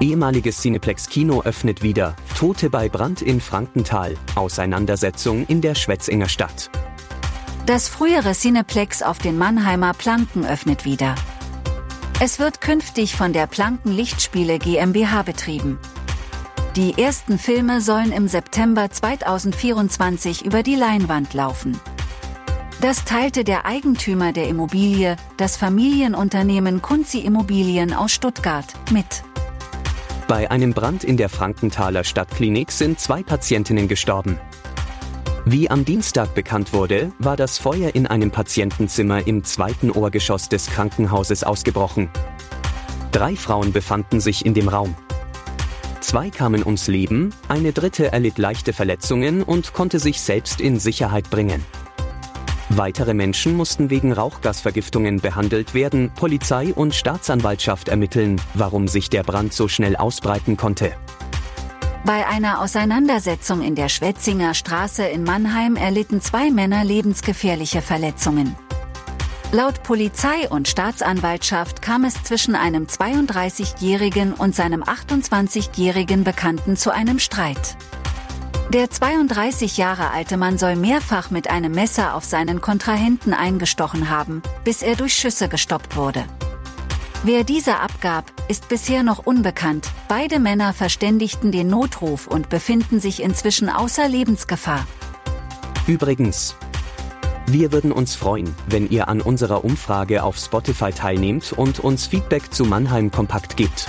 Ehemaliges Cineplex Kino öffnet wieder. Tote bei Brand in Frankenthal. Auseinandersetzung in der Schwetzinger Stadt. Das frühere Cineplex auf den Mannheimer Planken öffnet wieder. Es wird künftig von der Planken Lichtspiele GmbH betrieben. Die ersten Filme sollen im September 2024 über die Leinwand laufen. Das teilte der Eigentümer der Immobilie, das Familienunternehmen Kunzi Immobilien aus Stuttgart, mit. Bei einem Brand in der Frankenthaler Stadtklinik sind zwei Patientinnen gestorben. Wie am Dienstag bekannt wurde, war das Feuer in einem Patientenzimmer im zweiten Ohrgeschoss des Krankenhauses ausgebrochen. Drei Frauen befanden sich in dem Raum. Zwei kamen ums Leben, eine dritte erlitt leichte Verletzungen und konnte sich selbst in Sicherheit bringen. Weitere Menschen mussten wegen Rauchgasvergiftungen behandelt werden. Polizei und Staatsanwaltschaft ermitteln, warum sich der Brand so schnell ausbreiten konnte. Bei einer Auseinandersetzung in der Schwetzinger Straße in Mannheim erlitten zwei Männer lebensgefährliche Verletzungen. Laut Polizei und Staatsanwaltschaft kam es zwischen einem 32-jährigen und seinem 28-jährigen Bekannten zu einem Streit. Der 32 Jahre alte Mann soll mehrfach mit einem Messer auf seinen Kontrahenten eingestochen haben, bis er durch Schüsse gestoppt wurde. Wer diese abgab, ist bisher noch unbekannt. Beide Männer verständigten den Notruf und befinden sich inzwischen außer Lebensgefahr. Übrigens, wir würden uns freuen, wenn ihr an unserer Umfrage auf Spotify teilnehmt und uns Feedback zu Mannheim Kompakt gibt.